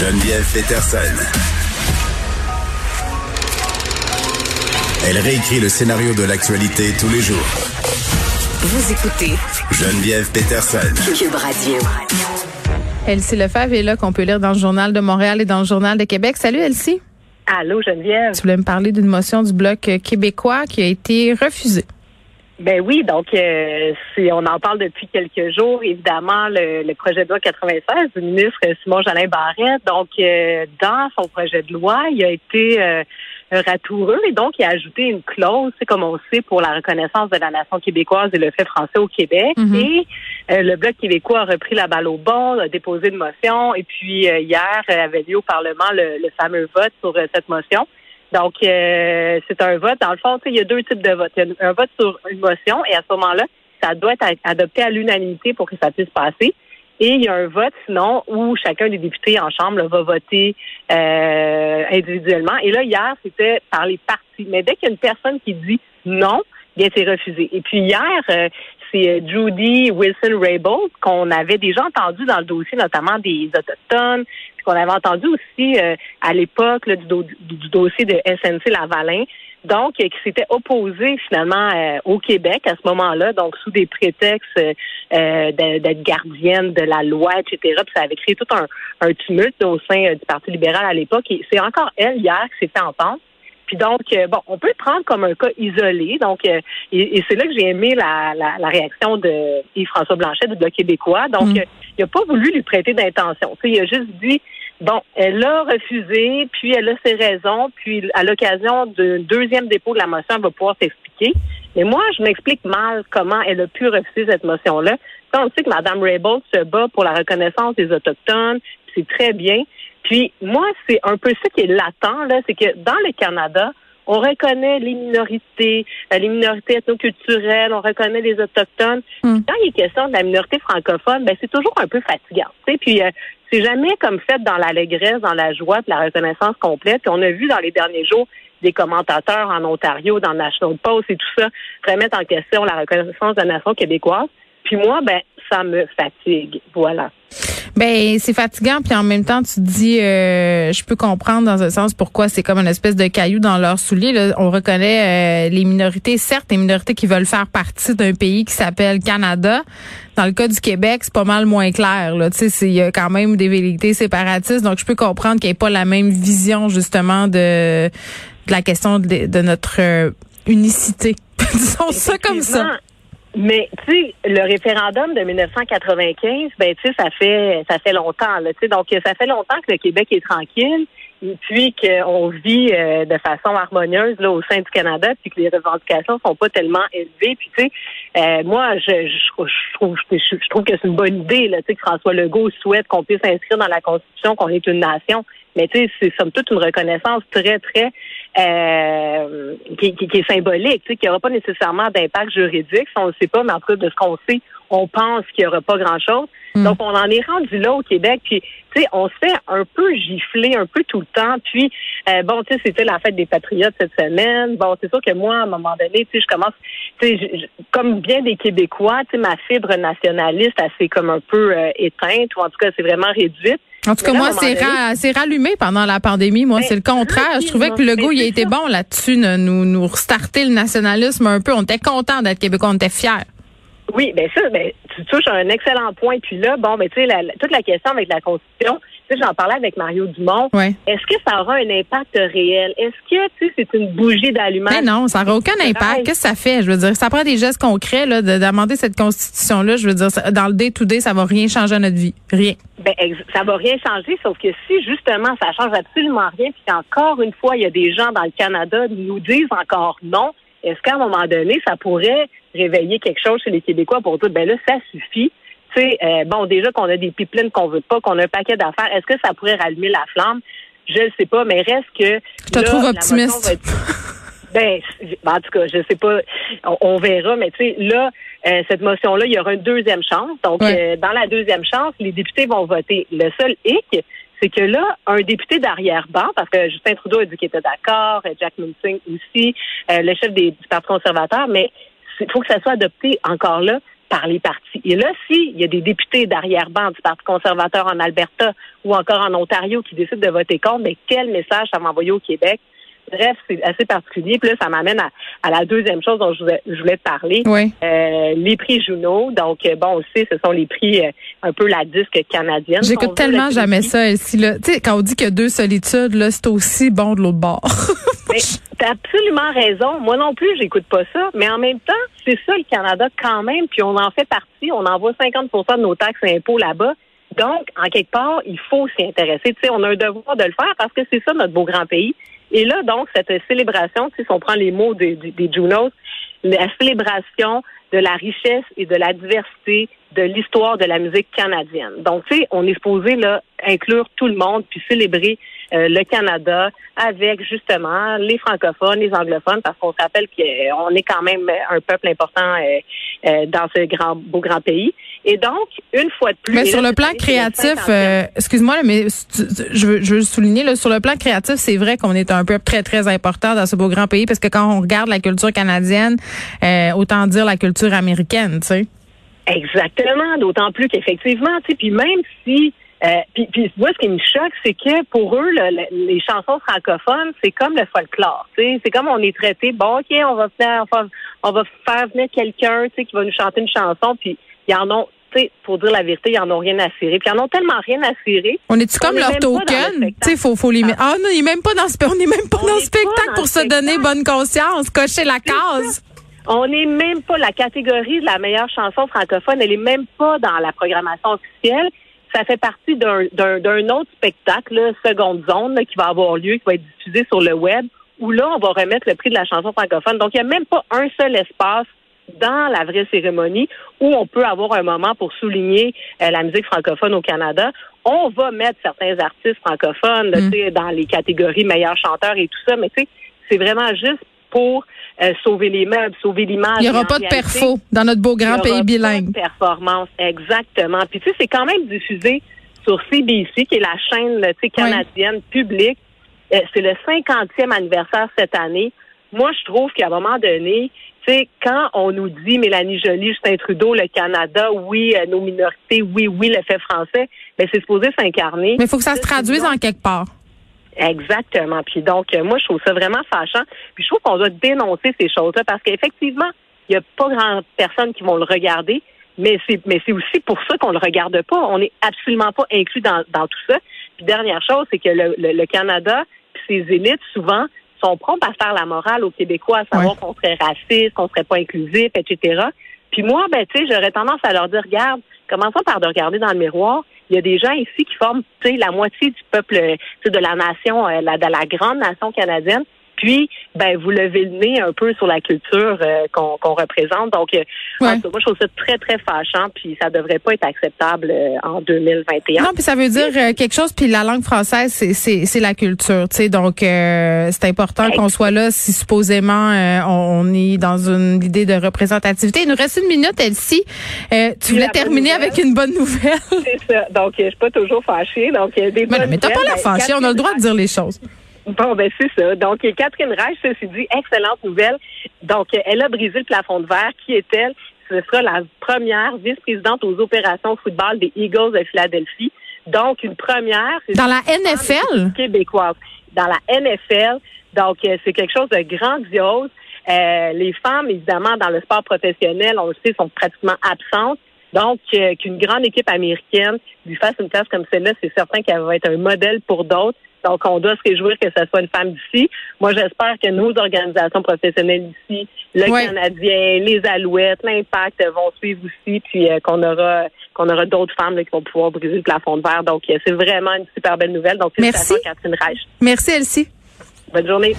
Geneviève Peterson. Elle réécrit le scénario de l'actualité tous les jours. Vous écoutez Geneviève Peterson. Cube Radio. Elsie Lefebvre est là qu'on peut lire dans le journal de Montréal et dans le journal de Québec. Salut Elsie. Allô Geneviève. Tu voulais me parler d'une motion du bloc québécois qui a été refusée. Ben oui, donc euh, on en parle depuis quelques jours. Évidemment, le, projet de loi 96 du ministre Simon Jalin Barrette. Donc, euh, dans son projet de loi, il a été euh, ratoureux et donc il a ajouté une clause, c'est comme on sait, pour la reconnaissance de la nation québécoise et le fait français au Québec. Mhm. Et euh, le Bloc québécois a repris la balle au bon, a déposé une motion et puis hier avait lieu au Parlement le, le fameux vote sur cette motion. Donc, euh, c'est un vote. Dans le fond, il y a deux types de votes. Il y a un vote sur une motion et à ce moment-là, ça doit être adopté à l'unanimité pour que ça puisse passer. Et il y a un vote, sinon, où chacun des députés en Chambre va voter euh, individuellement. Et là, hier, c'était par les partis. Mais dès qu'il y a une personne qui dit non, bien, c'est refusé. Et puis hier, euh, c'est Judy Wilson-Raybould qu'on avait déjà entendu dans le dossier, notamment des Autochtones, qu'on avait entendu aussi euh, à l'époque du, dossier de SNC Lavalin, donc qui s'était opposé finalement euh, au Québec à ce moment-là, donc sous des prétextes euh, d'être gardienne de la loi, etc. Puis ça avait créé tout un, tumulte au sein du Parti libéral à l'époque. Et c'est encore elle hier qui s'est fait entendre. Puis donc, bon, on peut le prendre comme un cas isolé. Donc, et, c'est là que j'ai aimé la, réaction de Yves-François Blanchet du Bloc québécois. Donc, mm. il n'a pas voulu lui prêter d'intention. Il a juste dit, Bon, elle a refusé, puis elle a ses raisons, puis à l'occasion d'un deuxième dépôt de la motion, elle va pouvoir s'expliquer. Mais moi, je m'explique mal comment elle a pu refuser cette motion-là. On sait que Mme Raybould se bat pour la reconnaissance des Autochtones, c'est très bien. Puis moi, c'est un peu ça qui est latent, là, c'est que dans le Canada, on reconnaît les minorités, euh, les minorités ethnoculturelles, on reconnaît les autochtones. Hmm. Quand il est question de la minorité francophone, ben c'est toujours un peu fatigant. Puis euh, c'est jamais comme fait dans l'allégresse, dans la joie, de la reconnaissance complète. Puis on a vu dans les derniers jours des commentateurs en Ontario, dans National Post et tout ça, remettre en question la reconnaissance de la nation québécoise. Puis moi, ben, ça me fatigue. Voilà. Ben c'est fatigant puis en même temps tu dis euh, je peux comprendre dans un sens pourquoi c'est comme une espèce de caillou dans leur soulier là. on reconnaît euh, les minorités certes les minorités qui veulent faire partie d'un pays qui s'appelle Canada. Dans le cas du Québec c'est pas mal moins clair là. Tu sais il y a quand même des vérités séparatistes. Donc je peux comprendre qu'il n'y ait pas la même vision justement de, de la question de, notre euh, unicité. Disons ça comme ça mais tu sais, le référendum de 1995, ben tu sais, ça fait ça fait longtemps là, tu sais, donc ça fait longtemps que le Québec est tranquille, et puis qu'on vit euh, de façon harmonieuse là au sein du Canada, puis que les revendications sont pas tellement élevées, puis tu sais, euh, moi je, je, trouve je, trouve que c'est une bonne idée là, tu sais, que François Legault souhaite qu'on puisse inscrire dans la Constitution qu'on est une nation, mais tu sais, c'est somme toute une reconnaissance très très euh, qui, qui, est symbolique, tu sais, qui n'aura pas nécessairement d'impact juridique. On ne le sait pas, mais en tout cas, de ce qu'on sait, on pense qu'il n'y aura pas grand-chose. Hmm. Donc, on en est rendu là au Québec. Puis, tu sais, on se fait un peu gifler un peu tout le temps. Puis, euh, bon, tu sais, c'était la fête des Patriotes cette semaine. Bon, c'est sûr que moi, à un moment donné, tu sais, je commence, tu sais, comme bien des Québécois, tu sais, ma fibre nationaliste, elle s'est comme un peu euh, éteinte, ou en tout cas, c'est vraiment réduite. En tout cas, moi, c'est rallumé pendant la pandémie. Moi, c'est le contraire. Je trouvais que le goût, il a été bon là-dessus, nous, nous restarter le nationalisme un peu. On était content d'être québécois, on était fiers. Oui, bien ça, ben, tu touches un excellent point. Puis là, bon, ben, tu sais, toute la question avec la Constitution, tu sais, j'en parlais avec Mario Dumont. Est-ce que ça aura un impact réel? Est-ce que, tu sais, c'est une bougie d'allumage? Mais non, ça n'aura aucun impact. Qu'est-ce que ça fait? Je veux dire, ça prend des gestes concrets, là, d'amender cette Constitution-là. Je veux dire, dans le day-to-day, ça va rien changer à notre vie. Rien. Ben, ça va rien changer, sauf que si, justement, ça change absolument rien, puis qu'encore une fois, il y a des gens dans le Canada qui nous disent encore non, est-ce qu'à un moment donné, ça pourrait réveiller quelque chose chez les Québécois pour dire, ben là, ça suffit? Tu sais, euh, bon, déjà qu'on a des pipelines qu'on veut pas, qu'on a un paquet d'affaires, est-ce que ça pourrait rallumer la flamme? Je ne sais pas, mais reste que. Je te trouve optimiste. ben, en tout cas, je sais pas, on, verra, mais tu sais, là, euh, cette motion-là, il y aura une deuxième chance. Donc, euh, dans la deuxième chance, les députés vont voter. Le seul hic, c'est que là, un député d'arrière-ban, parce que Justin Trudeau a dit qu'il était d'accord, Jack Munsing aussi, le chef des, du Parti conservateur, mais il faut que ça soit adopté encore là par les partis. Et là, s'il y a des députés d'arrière-ban du Parti conservateur en Alberta ou encore en Ontario qui décident de voter contre, mais quel message ça va envoyer au Québec? Bref, c'est assez particulier. Puis là, ça m'amène à, la deuxième chose dont je voulais, te parler. Oui. Euh, les prix Juno. Donc, euh, bon, aussi, ce sont les prix euh, un peu la disque canadienne. J'écoute tellement jamais ça ici. Là. Tu sais, quand on dit qu'il y a deux solitudes, là, c'est aussi bon de l'autre bord. T'as absolument raison. Moi non plus, j'écoute pas ça. Mais en même temps, c'est ça le Canada quand même. Puis on en fait partie. On envoie 50% de nos taxes et impôts là-bas. Donc, en quelque part, il faut s'y intéresser. Tu sais, on a un devoir de le faire parce que c'est ça notre beau grand pays. Et là, donc, cette célébration, si on prend les mots des, des, Junos, la célébration de la richesse et de la diversité de l'histoire de la musique canadienne. Donc, tu sais, on est supposé là inclure tout le monde puis célébrer euh, le Canada avec justement les francophones, les anglophones, parce qu'on se rappelle qu'on est quand même un peuple important euh, euh, dans ce grand beau grand pays. Et donc, une fois de plus. Mais sur le plan créatif, excuse-moi, mais je veux, je veux souligner, là, sur le plan créatif, c'est vrai qu'on est un peuple très, très important dans ce beau grand pays, parce que quand on regarde la culture canadienne, autant dire la culture américaine, tu sais. Exactement, d'autant plus qu'effectivement, tu sais, puis même si euh, puis, puis moi, ce qui me choque, c'est que pour eux, les chansons francophones, c'est comme le folklore. C'est comme on est traité. Bon, ok, on va faire, on va, faire venir quelqu'un, qui va nous chanter une chanson. Puis ils en ont, pour dire la vérité, ils en ont rien à cirer. Puis ils en ont tellement rien à cirer. On est-tu comme leur token? Tu sais, faut, faut les mettre. Ah non, il est même pas dans ce, on est même pas dans le spectacle pour se donner bonne conscience, cocher la case. On n'est même pas la catégorie de la meilleure chanson francophone. Elle est même pas dans la programmation officielle ça fait partie d'un autre spectacle, Seconde Zone, qui va avoir lieu, qui va être diffusé sur le web, où là, on va remettre le prix de la chanson francophone. Donc, il n'y a même pas un seul espace dans la vraie cérémonie où on peut avoir un moment pour souligner euh, la musique francophone au Canada. On va mettre certains artistes francophones mm. dans les catégories meilleurs chanteurs et tout ça, mais c'est vraiment juste pour euh, sauver les meubles, sauver l'image. Il n'y aura pas de perfo dans notre beau grand pays bilingue. Pas de performance, exactement. Puis tu sais, c'est quand même diffusé sur CBC, qui est la chaîne canadienne publique. Euh, c'est le 50e anniversaire cette année. Moi, je trouve qu'à un moment donné, tu sais, quand on nous dit Mélanie Joly, Justin Trudeau, le Canada, oui, euh, nos minorités, oui, oui, le fait français, mais c'est supposé s'incarner. Mais il faut que ça se traduise en quelque part. Exactement. Puis donc, euh, moi, je trouve ça vraiment fâchant. Puis je trouve qu'on doit dénoncer ces choses-là parce qu'effectivement, il n'y a pas grand personne qui vont le regarder, mais c'est mais c'est aussi pour ça qu'on le regarde pas. On n'est absolument pas inclus dans, dans tout ça. Puis dernière chose, c'est que le, le, Canada, ses élites, souvent, sont promptes à faire la morale aux Québécois, à savoir qu'on serait raciste, qu'on serait pas inclusif, etc. Puis moi, ben, tu sais, j'aurais tendance à leur dire, regarde, commençons par de regarder dans le miroir il y a des gens ici qui forment la moitié du peuple de la nation, euh, la, de la grande nation canadienne. Puis, ben, vous levez le nez un peu sur la culture euh, qu'on représente. Donc, euh, moi, je trouve ça très, très fâchant. Puis, ça devrait pas être acceptable en 2021. Non, puis ça veut dire quelque chose. Puis, la langue française, c'est la culture. Tu sais, donc, c'est important qu'on soit là si supposément on, est dans une idée de représentativité. Il nous reste une minute, Elsie. tu voulais terminer avec une bonne nouvelle? C'est ça. Donc, je suis pas toujours fâchée. Donc, des mais, mais t'as pas la fâchée. On a le droit de dire les choses. Bon, ben c'est ça. Donc, Catherine Reich, ceci dit, excellente nouvelle. Donc, elle a brisé le plafond de verre. Qui est-elle? Ce sera la première vice-présidente aux opérations football des Eagles de Philadelphie. Donc, une première. Dans la NFL? Québécoise. Dans la NFL. Donc, euh, c'est quelque chose de grandiose. Euh, les femmes, évidemment, dans le sport professionnel, on le sait, sont pratiquement absentes. Donc, euh, qu'une grande équipe américaine lui fasse une place comme celle-là, c'est certain qu'elle va être un modèle pour d'autres. Donc, on doit se réjouir que ce soit une femme d'ici. Moi, j'espère que nos organisations professionnelles ici, le Canadien, les Alouettes, l'Impact vont suivre aussi, puis euh, qu'on aura qu'on aura d'autres femmes qui vont pouvoir briser le plafond de verre. Donc, euh, c'est vraiment une super belle nouvelle. Donc, merci Catherine Reich. Merci, Elsie. Bonne journée.